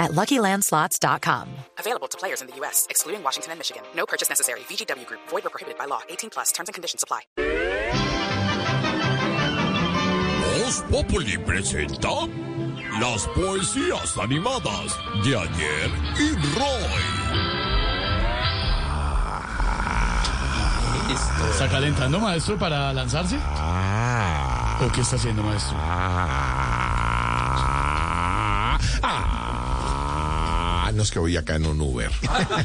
at LuckyLandSlots.com. Available to players in the U.S., excluding Washington and Michigan. No purchase necessary. VGW Group. Void or prohibited by law. 18 plus. Terms and conditions apply. Voz Populi presenta las poesías animadas de ayer y Roy. ¿Está calentando, maestro, para lanzarse? ¿O qué está haciendo, maestro? Ah, no es que voy acá en un Uber.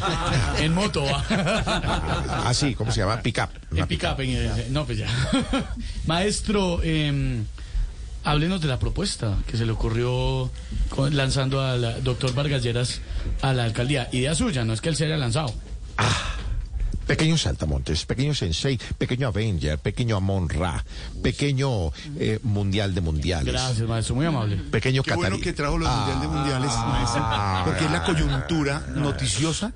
En moto, va. Ah, sí, ¿cómo se llama? Pick up. En pick-up. eh, no, pues ya. Maestro, eh, háblenos de la propuesta que se le ocurrió con- lanzando al doctor Vargas Lleras a la alcaldía. Idea suya, no es que él se haya lanzado. Pequeño Saltamontes, pequeño Sensei, pequeño Avenger, pequeño Amon Ra, pequeño eh, Mundial de Mundiales. Gracias, maestro, muy amable. Pequeño Qué bueno que trajo los mundiales de mundiales, maestro, porque es la coyuntura noticiosa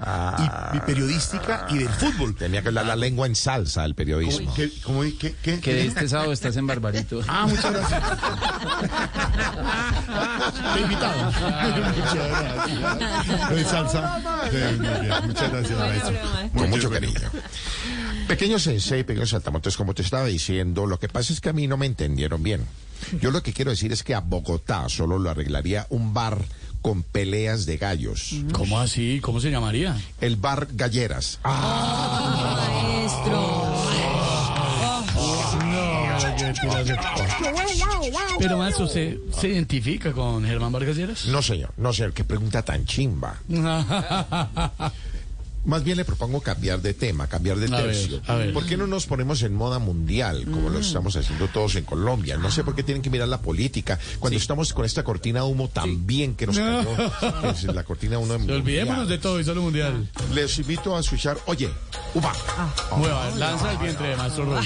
y, y periodística y del fútbol. Tenía que hablar la lengua en salsa al periodismo. ¿Qué, cómo, qué, qué, Que este sábado estás en Barbarito. Ah, muchas gracias. Te invitado. muchas gracias. Lo de salsa. Sí, muy bien. Muchas gracias, maestro. Con mucho cariño. Pequeño Sensei, pequeño Saltamontes, como te estaba diciendo, lo que pasa es que a mí no me entendieron bien. Yo lo que quiero decir es que a Bogotá solo lo arreglaría un bar con peleas de gallos. ¿Cómo así? ¿Cómo se llamaría? El bar Galleras. Ah, Pero, maestro, ¿usted se identifica con Germán Vargas Lleras? no señor, no señor, qué pregunta tan chimba. Más bien le propongo cambiar de tema, cambiar de A ver, tercio. a ver. ¿Por qué no nos ponemos en moda mundial, como lo estamos haciendo todos en Colombia? No sé por qué tienen que mirar la política, cuando estamos con esta cortina de humo también que nos cayó, que es la cortina de humo. Olvidémonos de todo y solo mundial. Les invito a escuchar, oye, uva, Mueva, lanza el vientre, maestro Roy.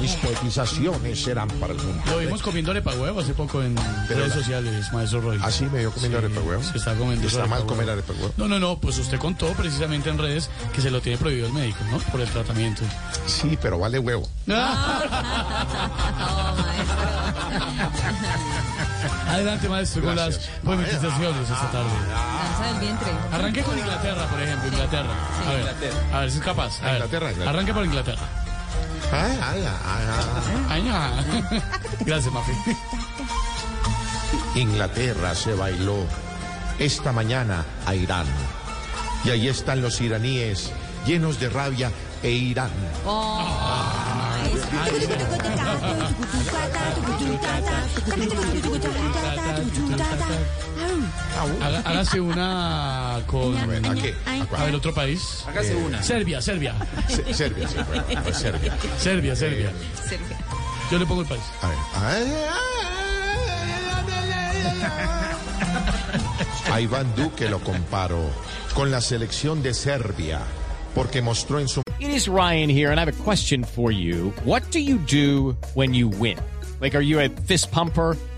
mis poetizaciones serán para el mundo. Lo vimos comiendo arepa huevo hace poco en redes la- sociales, maestro Roy. Así me vio comiendo arepa huevo. Se está comiendo Está arepa mal comer arepa huevo. No, no, no, pues usted contó precisamente en redes que se lo tiene prohibido el médico, ¿no? Por el tratamiento. Sí, pero vale huevo. Adelante, maestro, con las Gracias. poematizaciones esta tarde. Lanza del vientre. Arranque con Inglaterra, por ejemplo, Inglaterra. A ver, a ver si es capaz. A ver, Inglaterra, Inglaterra. Arranque por Inglaterra. Ay, ay, ay, ay. Gracias, Mafi. Inglaterra se bailó esta mañana a Irán. Y ahí están los iraníes llenos de rabia e Irán. Haga- Hágase una con. A ver, ¿a qué? ¿A ver, otro país. Hágase una. Serbia, Serbia. Se- Serbia, sí, bueno, pues Serbia. Serbia, Serbia. Yo le pongo el país. A ver. Ay, A Iván Duque lo comparo con la selección de Serbia porque mostró en su It is Ryan here, and I have a question for you. What do you do when you win? Like, are you a fist pumper?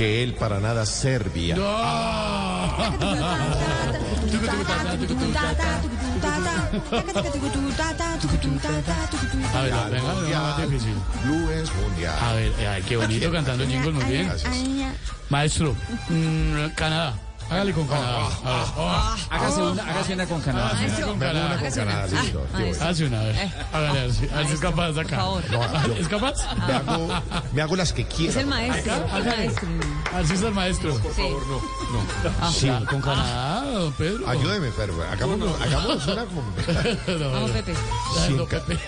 que él para nada Serbia. A ver, venga, venga, más difícil. Blue es mundial. A ver, ay, qué bonito cantando jingle, muy bien. Maestro, mm, Canadá. Hágale con Canadá. A ver. Oh, Hágase una, hágase una con Canadá. hago una con Canadá, listo. aquí voy. Hace una, ver. Hágale, a ver si, es capaz acá. favor. No, yo- ¿Es capaz? me, hago, me hago las que Es quiero. el maestro. el maestro. A ver si es el maestro. Sí. Sí. Ah, Con Canadá, Pedro. Ayúdeme, pero hagámonos, hagámonos una con... No, Vamos, no, no, Pepe.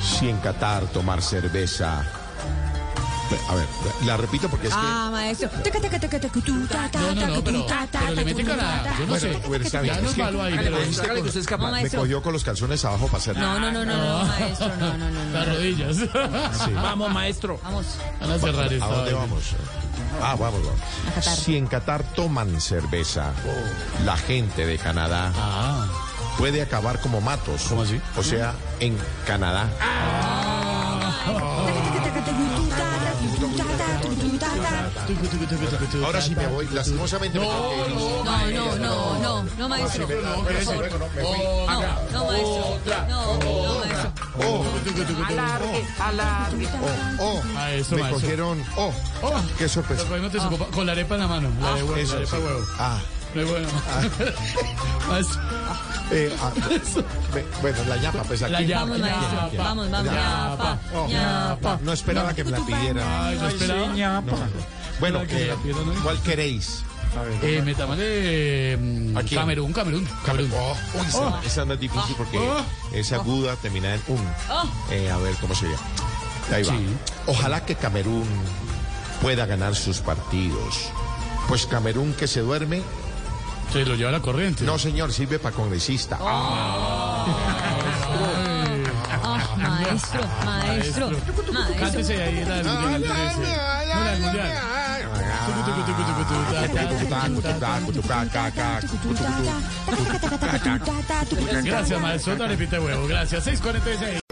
Si en Qatar tomar cerveza. A ver, la repito porque es que. Ah, maestro. No, no, no, pero, pero le mete. Yo no Bueno, sé. bueno, está bien, Ya nos malo ahí, me pero... cogiste Hágale que con- usted es capaz. No, Me maestro. cogió con los calzones abajo para hacer. No, no, no, no, no, maestro. No, no, no, Las rodillas. Vamos, maestro. Vamos. Van a cerrar ¿A dónde vamos? Ah, vamos, vamos. A Qatar. Si en Qatar toman cerveza, la gente de Canadá Ah, puede acabar como matos. ¿Cómo así? O sea, en Canadá. Ahora sí me voy, lastimosamente. ir. No, no, no, no, no, maestro. No. No, no, maestro. No, no, maestro. Oh, oh, oh, Maestro, me cogieron. Oh, Oh. qué sorpresa. No supo- Con la arepa en la mano. La de de huevo. Ah, Maestro, eh, ah, bueno, la ñapa, pues aquí. La llama. Vamos. Ñapa. Vamos, vamos. Ñapa. Ñapa. Ñapa. No esperaba que me la pidieran. Ay, no esperaba. No, no. Bueno, eh. ¿cuál queréis? Eh, metámosle mm. Camerún, Camerún, Camerún. Oh, uy, esa, esa no es difícil porque Oh. es aguda, termina en un. Eh, a ver cómo sería. Ahí va. Sí. Ojalá que Camerún pueda ganar sus partidos. Pues Camerún que se duerme, Se lo lleva la corriente. no señor, sirve para congresista. Ah, maestro, maestro, maestro. Cántese ahí la del mundial. cántese. No, la del mundial. Gracias, maestro. Dale pite huevo. Gracias. 646.